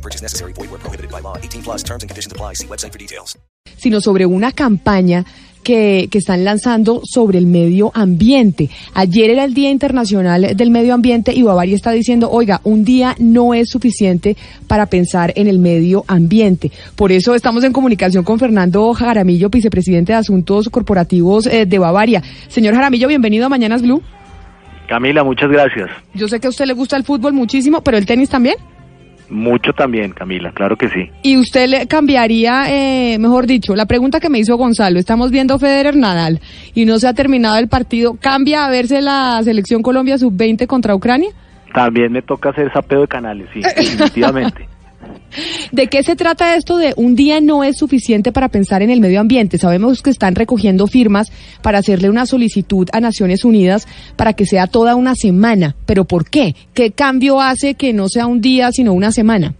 No purchase necessary. Void where prohibited by law. 18 plus terms and conditions apply. See website for details. sino sobre una campaña que, que están lanzando sobre el medio ambiente. Ayer era el Día Internacional del Medio Ambiente y Bavaria está diciendo, oiga, un día no es suficiente para pensar en el medio ambiente. Por eso estamos en comunicación con Fernando Jaramillo, vicepresidente de Asuntos Corporativos eh, de Bavaria. Señor Jaramillo, bienvenido a Mañanas Blue. Camila, muchas gracias. Yo sé que a usted le gusta el fútbol muchísimo, pero el tenis también. Mucho también, Camila, claro que sí. Y usted le cambiaría, eh, mejor dicho, la pregunta que me hizo Gonzalo, estamos viendo Federer Nadal y no se ha terminado el partido, ¿cambia a verse la selección Colombia sub-20 contra Ucrania? También me toca hacer sapeo de canales, sí, definitivamente. ¿De qué se trata esto de un día no es suficiente para pensar en el medio ambiente? Sabemos que están recogiendo firmas para hacerle una solicitud a Naciones Unidas para que sea toda una semana, pero ¿por qué? ¿Qué cambio hace que no sea un día sino una semana?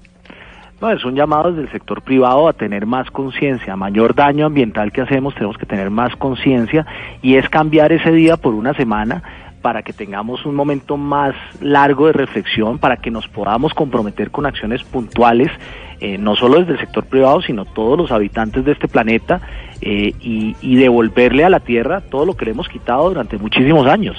No, es un llamado desde el sector privado a tener más conciencia, mayor daño ambiental que hacemos, tenemos que tener más conciencia y es cambiar ese día por una semana para que tengamos un momento más largo de reflexión, para que nos podamos comprometer con acciones puntuales, eh, no solo desde el sector privado, sino todos los habitantes de este planeta, eh, y, y devolverle a la Tierra todo lo que le hemos quitado durante muchísimos años.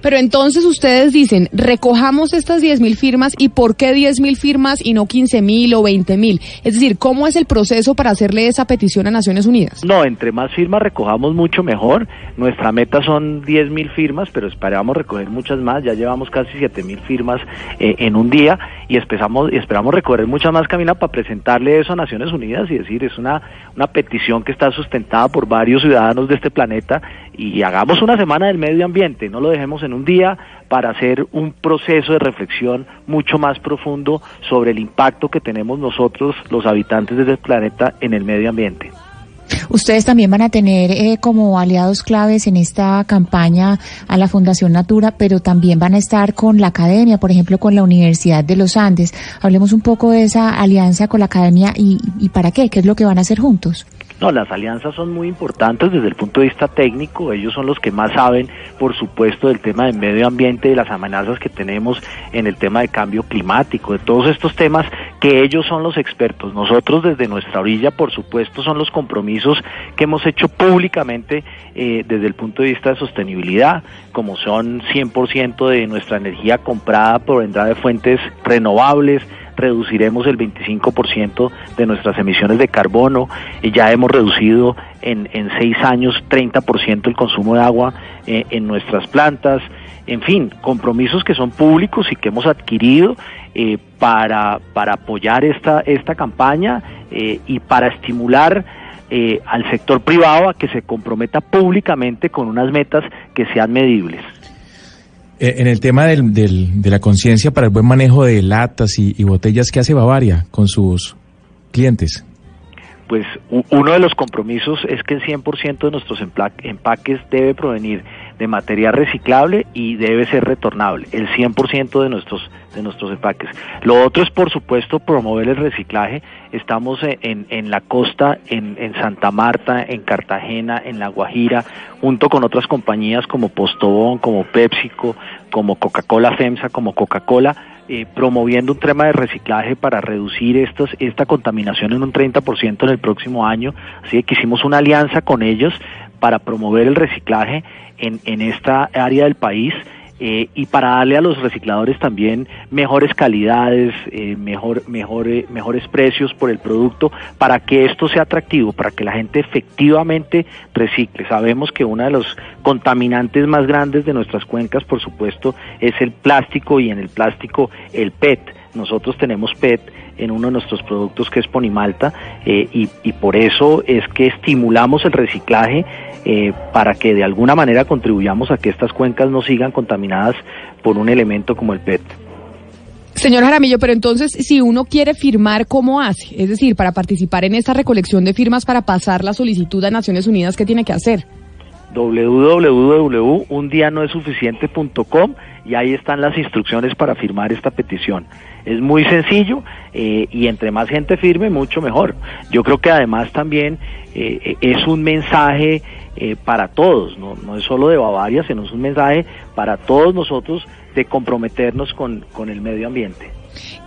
Pero entonces ustedes dicen, recojamos estas 10 mil firmas y ¿por qué 10 mil firmas y no 15 mil o 20 mil? Es decir, ¿cómo es el proceso para hacerle esa petición a Naciones Unidas? No, entre más firmas recojamos mucho mejor. Nuestra meta son 10 mil firmas, pero esperamos recoger muchas más. Ya llevamos casi 7 mil firmas eh, en un día y esperamos, esperamos recoger muchas más, Camina, para presentarle eso a Naciones Unidas y decir, es una, una petición que está sustentada por varios ciudadanos de este planeta y hagamos una semana del medio ambiente, no lo dejemos en un día para hacer un proceso de reflexión mucho más profundo sobre el impacto que tenemos nosotros, los habitantes de este planeta, en el medio ambiente. Ustedes también van a tener eh, como aliados claves en esta campaña a la Fundación Natura, pero también van a estar con la academia, por ejemplo, con la Universidad de los Andes. Hablemos un poco de esa alianza con la academia y, y para qué, qué es lo que van a hacer juntos. No, las alianzas son muy importantes desde el punto de vista técnico. Ellos son los que más saben, por supuesto, del tema del medio ambiente, de las amenazas que tenemos en el tema de cambio climático, de todos estos temas que ellos son los expertos. Nosotros desde nuestra orilla, por supuesto, son los compromisos que hemos hecho públicamente eh, desde el punto de vista de sostenibilidad, como son 100% de nuestra energía comprada por vendrá de fuentes renovables, reduciremos el 25% de nuestras emisiones de carbono y ya hemos reducido en, en seis años 30% el consumo de agua eh, en nuestras plantas. En fin, compromisos que son públicos y que hemos adquirido eh, para, para apoyar esta, esta campaña eh, y para estimular al sector privado a que se comprometa públicamente con unas metas que sean medibles. Eh, En el tema del, del- de la conciencia para el buen manejo de latas y, botellas, ¿qué hace Bavaria con sus clientes? pues uno de los compromisos es que el 100% de nuestros empaques debe provenir de material reciclable y debe ser retornable, el 100% de nuestros de nuestros empaques. Lo otro es, por supuesto, promover el reciclaje. Estamos en, en- en la costa, en, en Santa Marta, en Cartagena, en La Guajira, junto con otras compañías como Postobón, como PepsiCo, como Coca-Cola FEMSA, como Coca-Cola, eh, promoviendo un tema de reciclaje para reducir estos, esta contaminación en un 30% en el próximo año. Así que hicimos una alianza con ellos para promover el reciclaje en, en esta área del país eh, y para darle a los recicladores también mejores calidades, eh, mejor, mejor, eh, mejores precios por el producto, para que esto sea atractivo, para que la gente efectivamente recicle. Sabemos que uno de los contaminantes más grandes de nuestras cuencas, por supuesto, es el plástico y en el plástico el PET. Nosotros tenemos PET en uno de nuestros productos que es Ponimalta eh, y, por eso es que estimulamos el reciclaje eh, para que de alguna manera contribuyamos a que estas cuencas no sigan contaminadas por un elemento como el PET. Señor Jaramillo, pero entonces, si uno quiere firmar, ¿cómo hace? Es decir, para participar en esta recolección de firmas para pasar la solicitud a Naciones Unidas, ¿qué tiene que hacer? www.undianoesuficiente.com y ahí están las instrucciones para firmar esta petición. Es muy sencillo eh, y entre más gente firme, mucho mejor. Yo creo que además también eh, es un mensaje eh, para todos, ¿no? no es solo de Bavaria, sino es un mensaje para todos nosotros de comprometernos con, con el medio ambiente.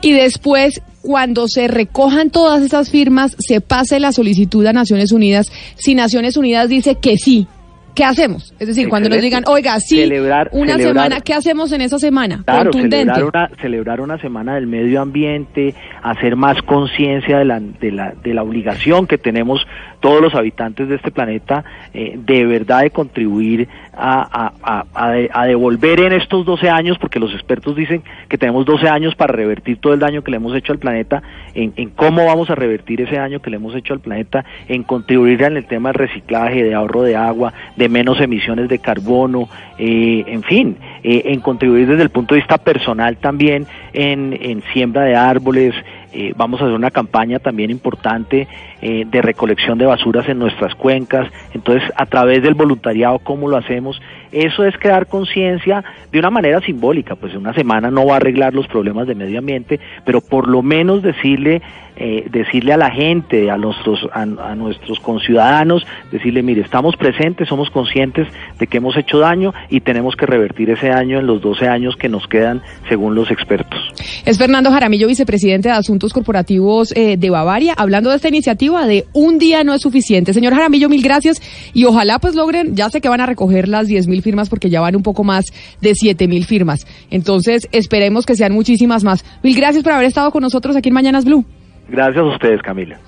Y después, cuando se recojan todas esas firmas, se pase la solicitud a Naciones Unidas. Si Naciones Unidas dice que sí, ¿qué hacemos? Es decir, cuando nos digan, oiga, sí, Celebrar- una celebrar- semana, ¿qué hacemos en esa semana? Claro, Contundente. celebrar una, celebrar una semana del medio ambiente, hacer más conciencia de la, de, la, de la obligación que tenemos todos los habitantes de este planeta, eh, de verdad de contribuir a, a, a- a de- a devolver en estos 12 años, porque los expertos dicen que tenemos 12 años para revertir todo el daño que le hemos hecho al planeta, en, en cómo vamos a revertir ese daño que le hemos hecho al planeta, en contribuir en el tema del reciclaje, de ahorro de agua, de menos emisiones de carbono, eh, en fin, eh, en contribuir desde el punto de vista personal también en, en siembra de árboles. eh, vamos a hacer una campaña también importante eh, de recolección de basuras en nuestras cuencas. Entonces, a través del voluntariado, ¿cómo lo hacemos? Eso es crear conciencia de una manera simbólica. Pues una semana no va a arreglar los problemas de medio ambiente, pero por lo menos decirle eh, decirle a la gente, a nuestros, a, nuestros conciudadanos, decirle, mire, estamos presentes, somos conscientes de que hemos hecho daño y tenemos que revertir ese daño en los 12 años que nos quedan según los expertos. Es Fernando Jaramillo, vicepresidente de Asuntos Corporativos eh, de Bavaria, hablando de esta iniciativa de un día no es suficiente. Señor Jaramillo, mil gracias y ojalá pues logren, ya sé que van a recoger las 10 mil firmas porque ya van un poco más de 7 mil firmas. Entonces esperemos que sean muchísimas más. Mil gracias por haber estado con nosotros aquí en Mañanas Blue. Gracias a ustedes, Camila.